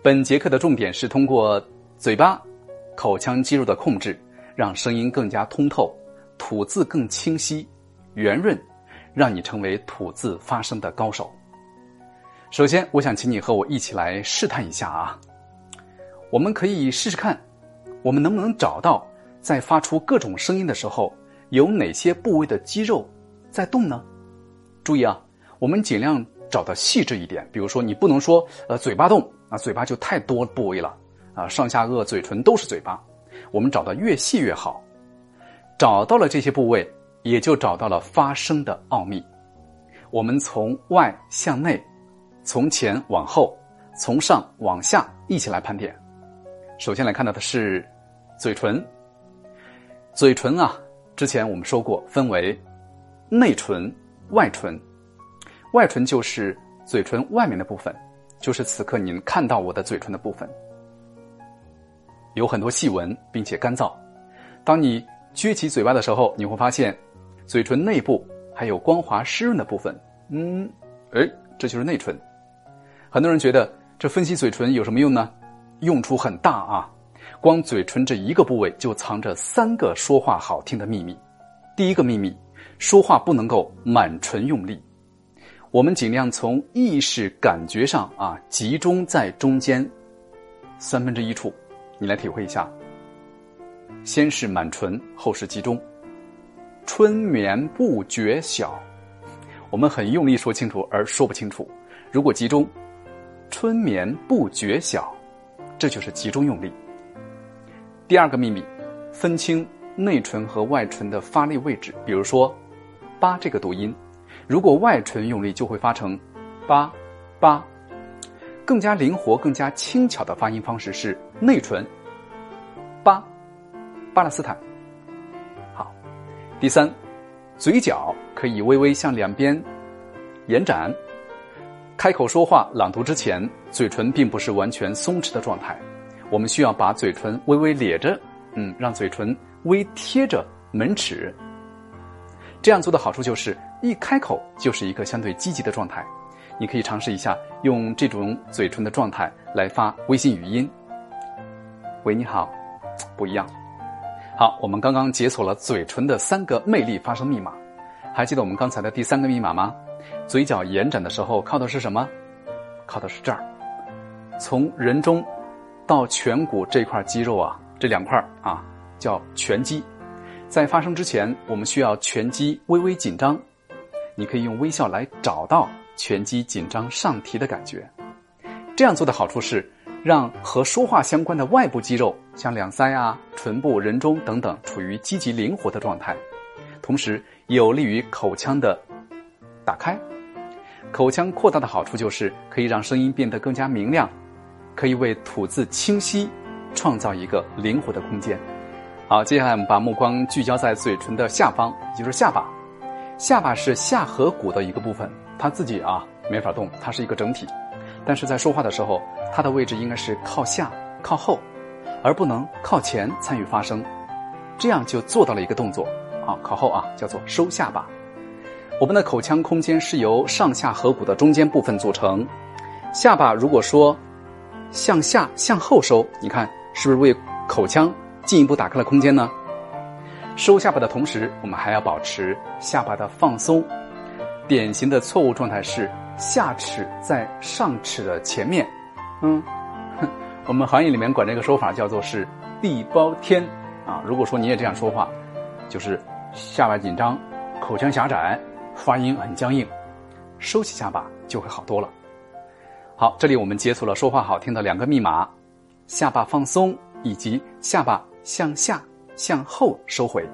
本节课的重点是通过嘴巴、口腔肌肉的控制，让声音更加通透，吐字更清晰、圆润，让你成为吐字发声的高手。首先，我想请你和我一起来试探一下啊，我们可以试试看，我们能不能找到在发出各种声音的时候，有哪些部位的肌肉在动呢？注意啊，我们尽量找的细致一点，比如说你不能说呃嘴巴动。啊，嘴巴就太多部位了啊，上下颚、嘴唇都是嘴巴，我们找的越细越好。找到了这些部位，也就找到了发声的奥秘。我们从外向内，从前往后，从上往下，一起来盘点。首先来看到的是嘴唇。嘴唇啊，之前我们说过，分为内唇、外唇。外唇就是嘴唇外面的部分。就是此刻您看到我的嘴唇的部分，有很多细纹，并且干燥。当你撅起嘴巴的时候，你会发现嘴唇内部还有光滑湿润的部分。嗯，哎，这就是内唇。很多人觉得这分析嘴唇有什么用呢？用处很大啊！光嘴唇这一个部位就藏着三个说话好听的秘密。第一个秘密，说话不能够满唇用力。我们尽量从意识感觉上啊，集中在中间三分之一处，你来体会一下。先是满唇，后是集中。春眠不觉晓，我们很用力说清楚，而说不清楚。如果集中，春眠不觉晓，这就是集中用力。第二个秘密，分清内唇和外唇的发力位置。比如说，八这个读音。如果外唇用力，就会发成“八八”。更加灵活、更加轻巧的发音方式是内唇“巴”，巴勒斯坦。好，第三，嘴角可以微微向两边延展。开口说话、朗读之前，嘴唇并不是完全松弛的状态，我们需要把嘴唇微微咧着，嗯，让嘴唇微贴着门齿。这样做的好处就是。一开口就是一个相对积极的状态，你可以尝试一下用这种嘴唇的状态来发微信语音。喂，你好，不一样。好，我们刚刚解锁了嘴唇的三个魅力发声密码，还记得我们刚才的第三个密码吗？嘴角延展的时候靠的是什么？靠的是这儿，从人中到颧骨这块肌肉啊，这两块啊叫颧肌，在发声之前，我们需要颧肌微微紧张。你可以用微笑来找到拳击紧张上提的感觉，这样做的好处是让和说话相关的外部肌肉，像两腮啊、唇部、人中等等，处于积极灵活的状态，同时有利于口腔的打开。口腔扩大的好处就是可以让声音变得更加明亮，可以为吐字清晰创造一个灵活的空间。好，接下来我们把目光聚焦在嘴唇的下方，也就是下巴。下巴是下颌骨的一个部分，它自己啊没法动，它是一个整体。但是在说话的时候，它的位置应该是靠下、靠后，而不能靠前参与发声。这样就做到了一个动作，啊，靠后啊，叫做收下巴。我们的口腔空间是由上下颌骨的中间部分组成。下巴如果说向下、向后收，你看是不是为口腔进一步打开了空间呢？收下巴的同时，我们还要保持下巴的放松。典型的错误状态是下齿在上齿的前面。嗯，我们行业里面管这个说法叫做是地包天啊。如果说你也这样说话，就是下巴紧张，口腔狭窄，发音很僵硬，收起下巴就会好多了。好，这里我们解锁了说话好听的两个密码：下巴放松以及下巴向下。向后收回。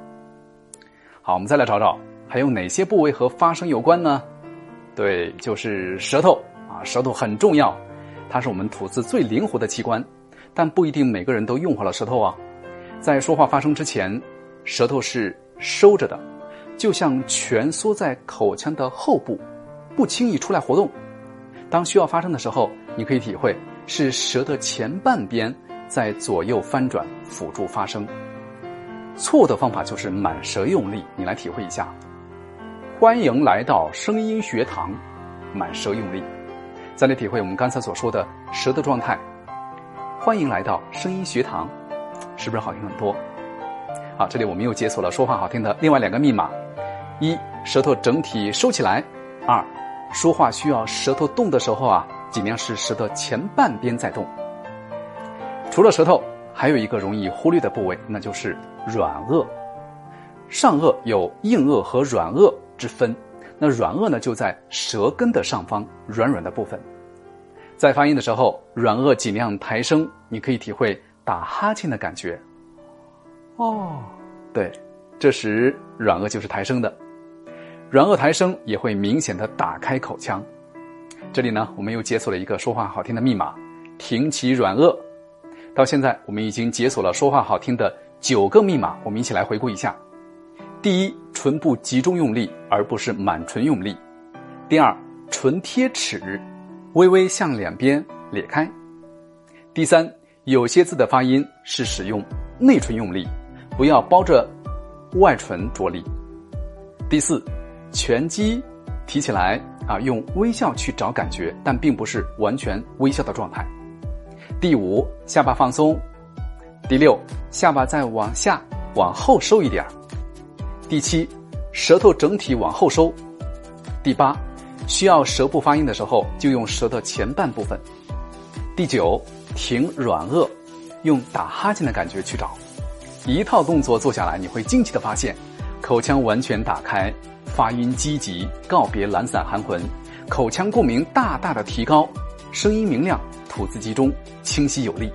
好，我们再来找找还有哪些部位和发声有关呢？对，就是舌头啊，舌头很重要，它是我们吐字最灵活的器官，但不一定每个人都用好了舌头啊。在说话发声之前，舌头是收着的，就像蜷缩在口腔的后部，不轻易出来活动。当需要发声的时候，你可以体会是舌的前半边在左右翻转，辅助发声。错的方法就是满舌用力，你来体会一下。欢迎来到声音学堂，满舌用力，再来体会我们刚才所说的舌的状态，欢迎来到声音学堂，是不是好听很多？好，这里我们又解锁了说话好听的另外两个密码：一，舌头整体收起来；二，说话需要舌头动的时候啊，尽量是舌头前半边在动。除了舌头，还有一个容易忽略的部位，那就是软腭。上颚有硬腭和软腭之分，那软腭呢就在舌根的上方，软软的部分。在发音的时候，软腭尽量抬升，你可以体会打哈欠的感觉。哦，对，这时软腭就是抬升的，软腭抬升也会明显的打开口腔。这里呢，我们又解锁了一个说话好听的密码：挺起软腭。到现在，我们已经解锁了说话好听的九个密码，我们一起来回顾一下。第一，唇部集中用力，而不是满唇用力。第二，唇贴齿。微微向两边裂开。第三，有些字的发音是使用内唇用力，不要包着外唇着力。第四，拳击提起来啊，用微笑去找感觉，但并不是完全微笑的状态。第五，下巴放松。第六，下巴再往下往后收一点第七，舌头整体往后收。第八。需要舌部发音的时候，就用舌的前半部分。第九，挺软腭，用打哈欠的感觉去找。一套动作做下来，你会惊奇的发现，口腔完全打开，发音积极，告别懒散含混，口腔共鸣大大的提高，声音明亮，吐字集中，清晰有力。